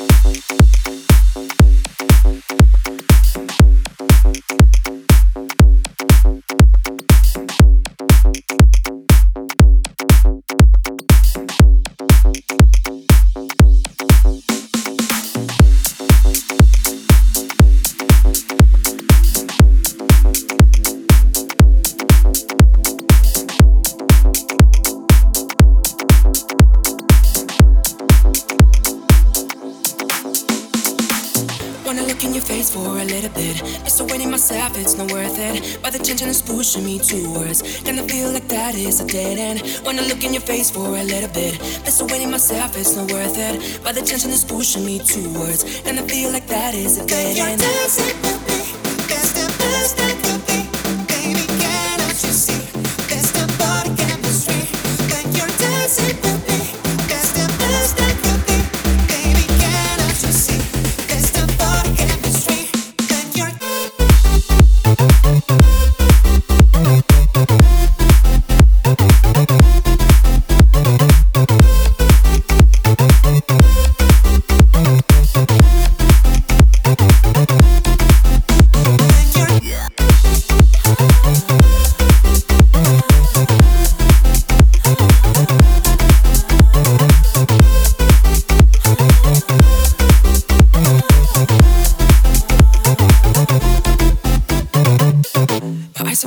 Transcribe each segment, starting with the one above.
Wanna look in your face for a little bit. Disappointing myself, it's not worth it. But the tension is pushing me towards. Kinda feel like that is a dead end. When I look in your face for a little bit. Disappointing myself, it's not worth it. But the tension is pushing me towards. Kinda feel like that is a dead end. You're dancing with me.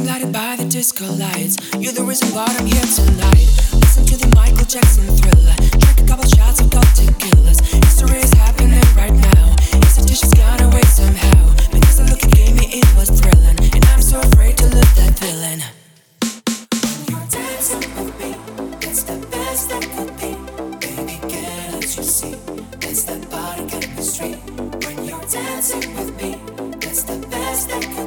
Blinded by the disco lights. You're the reason why I'm here tonight. Listen to the Michael Jackson thriller. Drink a couple shots of Dr. Killers. History is happening right now. It's a gone away somehow. Because the look you gave me, it was thrilling. And I'm so afraid to lose that feeling. You're dancing with me. That's the best that could be. Baby, cannot you see? That's the body chemistry. When you're dancing with me, that's the best that could be.